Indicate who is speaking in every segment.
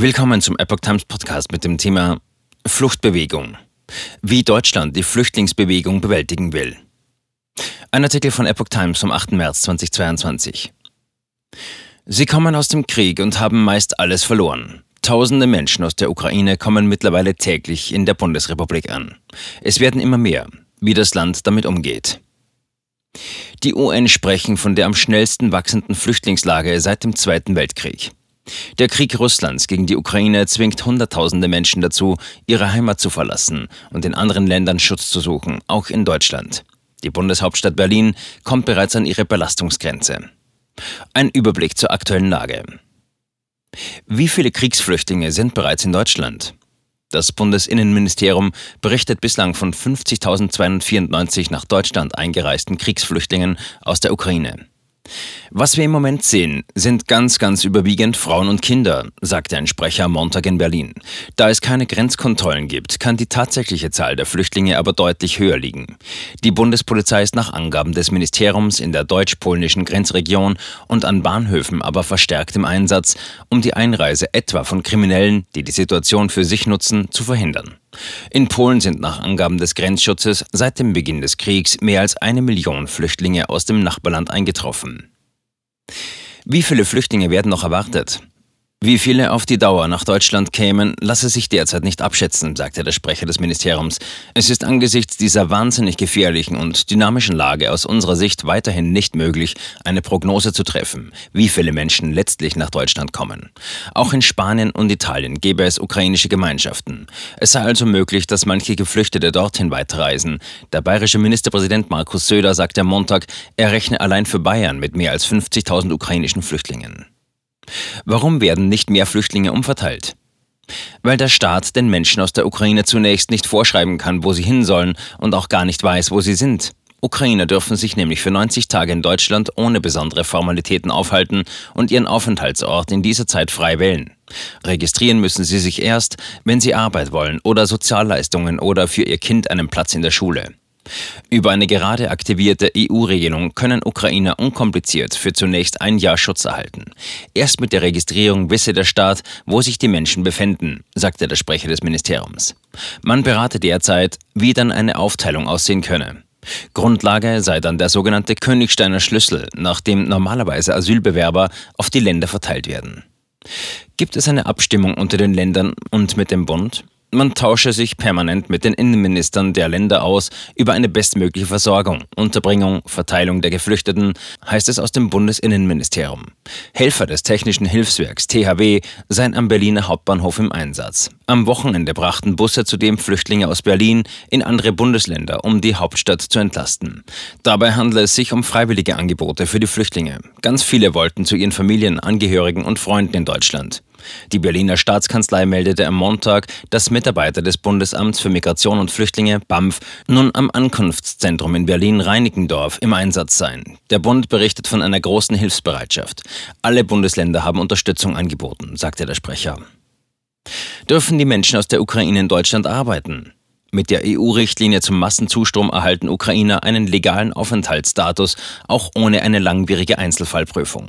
Speaker 1: Willkommen zum Epoch Times Podcast mit dem Thema Fluchtbewegung. Wie Deutschland die Flüchtlingsbewegung bewältigen will. Ein Artikel von Epoch Times vom 8. März 2022. Sie kommen aus dem Krieg und haben meist alles verloren. Tausende Menschen aus der Ukraine kommen mittlerweile täglich in der Bundesrepublik an. Es werden immer mehr, wie das Land damit umgeht. Die UN sprechen von der am schnellsten wachsenden Flüchtlingslage seit dem Zweiten Weltkrieg. Der Krieg Russlands gegen die Ukraine zwingt Hunderttausende Menschen dazu, ihre Heimat zu verlassen und in anderen Ländern Schutz zu suchen, auch in Deutschland. Die Bundeshauptstadt Berlin kommt bereits an ihre Belastungsgrenze. Ein Überblick zur aktuellen Lage. Wie viele Kriegsflüchtlinge sind bereits in Deutschland? Das Bundesinnenministerium berichtet bislang von 50.294 nach Deutschland eingereisten Kriegsflüchtlingen aus der Ukraine. Was wir im Moment sehen, sind ganz, ganz überwiegend Frauen und Kinder, sagte ein Sprecher Montag in Berlin. Da es keine Grenzkontrollen gibt, kann die tatsächliche Zahl der Flüchtlinge aber deutlich höher liegen. Die Bundespolizei ist nach Angaben des Ministeriums in der deutsch-polnischen Grenzregion und an Bahnhöfen aber verstärkt im Einsatz, um die Einreise etwa von Kriminellen, die die Situation für sich nutzen, zu verhindern. In Polen sind nach Angaben des Grenzschutzes seit dem Beginn des Kriegs mehr als eine Million Flüchtlinge aus dem Nachbarland eingetroffen. Wie viele Flüchtlinge werden noch erwartet? Wie viele auf die Dauer nach Deutschland kämen, lasse sich derzeit nicht abschätzen, sagte der Sprecher des Ministeriums. Es ist angesichts dieser wahnsinnig gefährlichen und dynamischen Lage aus unserer Sicht weiterhin nicht möglich, eine Prognose zu treffen, wie viele Menschen letztlich nach Deutschland kommen. Auch in Spanien und Italien gäbe es ukrainische Gemeinschaften. Es sei also möglich, dass manche Geflüchtete dorthin weiterreisen. Der bayerische Ministerpräsident Markus Söder sagte am Montag, er rechne allein für Bayern mit mehr als 50.000 ukrainischen Flüchtlingen. Warum werden nicht mehr Flüchtlinge umverteilt? Weil der Staat den Menschen aus der Ukraine zunächst nicht vorschreiben kann, wo sie hin sollen und auch gar nicht weiß, wo sie sind. Ukrainer dürfen sich nämlich für 90 Tage in Deutschland ohne besondere Formalitäten aufhalten und ihren Aufenthaltsort in dieser Zeit frei wählen. Registrieren müssen sie sich erst, wenn sie Arbeit wollen oder Sozialleistungen oder für ihr Kind einen Platz in der Schule. Über eine gerade aktivierte EU-Regelung können Ukrainer unkompliziert für zunächst ein Jahr Schutz erhalten. Erst mit der Registrierung wisse der Staat, wo sich die Menschen befinden, sagte der Sprecher des Ministeriums. Man berate derzeit, wie dann eine Aufteilung aussehen könne. Grundlage sei dann der sogenannte Königsteiner Schlüssel, nach dem normalerweise Asylbewerber auf die Länder verteilt werden. Gibt es eine Abstimmung unter den Ländern und mit dem Bund? Man tausche sich permanent mit den Innenministern der Länder aus über eine bestmögliche Versorgung, Unterbringung, Verteilung der Geflüchteten, heißt es aus dem Bundesinnenministerium. Helfer des Technischen Hilfswerks THW seien am Berliner Hauptbahnhof im Einsatz. Am Wochenende brachten Busse zudem Flüchtlinge aus Berlin in andere Bundesländer, um die Hauptstadt zu entlasten. Dabei handle es sich um freiwillige Angebote für die Flüchtlinge. Ganz viele wollten zu ihren Familien, Angehörigen und Freunden in Deutschland. Die Berliner Staatskanzlei meldete am Montag, dass Mitarbeiter des Bundesamts für Migration und Flüchtlinge BAMF nun am Ankunftszentrum in Berlin-Reinickendorf im Einsatz seien. Der Bund berichtet von einer großen Hilfsbereitschaft. Alle Bundesländer haben Unterstützung angeboten, sagte der Sprecher. Dürfen die Menschen aus der Ukraine in Deutschland arbeiten? Mit der EU-Richtlinie zum Massenzustrom erhalten Ukrainer einen legalen Aufenthaltsstatus, auch ohne eine langwierige Einzelfallprüfung.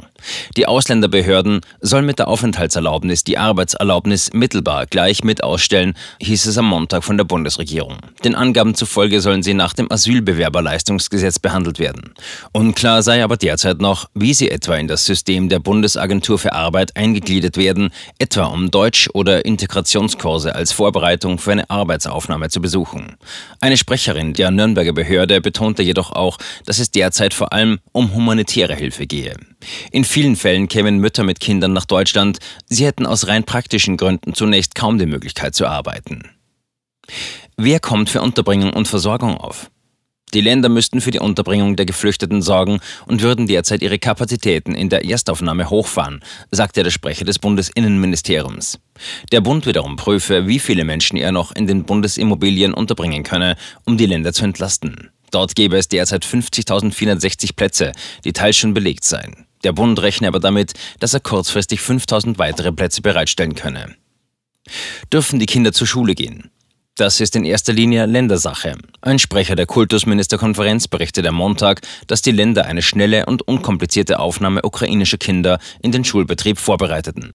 Speaker 1: Die Ausländerbehörden sollen mit der Aufenthaltserlaubnis die Arbeitserlaubnis mittelbar gleich mit ausstellen, hieß es am Montag von der Bundesregierung. Den Angaben zufolge sollen sie nach dem Asylbewerberleistungsgesetz behandelt werden. Unklar sei aber derzeit noch, wie sie etwa in das System der Bundesagentur für Arbeit eingegliedert werden, etwa um Deutsch- oder Integrationskurse als Vorbereitung für eine Arbeitsaufnahme zu besuchen besuchen. Eine Sprecherin der Nürnberger Behörde betonte jedoch auch, dass es derzeit vor allem um humanitäre Hilfe gehe. In vielen Fällen kämen Mütter mit Kindern nach Deutschland, sie hätten aus rein praktischen Gründen zunächst kaum die Möglichkeit zu arbeiten. Wer kommt für Unterbringung und Versorgung auf? Die Länder müssten für die Unterbringung der Geflüchteten sorgen und würden derzeit ihre Kapazitäten in der Erstaufnahme hochfahren, sagte der Sprecher des Bundesinnenministeriums. Der Bund wiederum prüfe, wie viele Menschen er noch in den Bundesimmobilien unterbringen könne, um die Länder zu entlasten. Dort gäbe es derzeit 50.460 Plätze, die teils schon belegt seien. Der Bund rechne aber damit, dass er kurzfristig 5.000 weitere Plätze bereitstellen könne. Dürfen die Kinder zur Schule gehen? Das ist in erster Linie Ländersache. Ein Sprecher der Kultusministerkonferenz berichtet am Montag, dass die Länder eine schnelle und unkomplizierte Aufnahme ukrainischer Kinder in den Schulbetrieb vorbereiteten.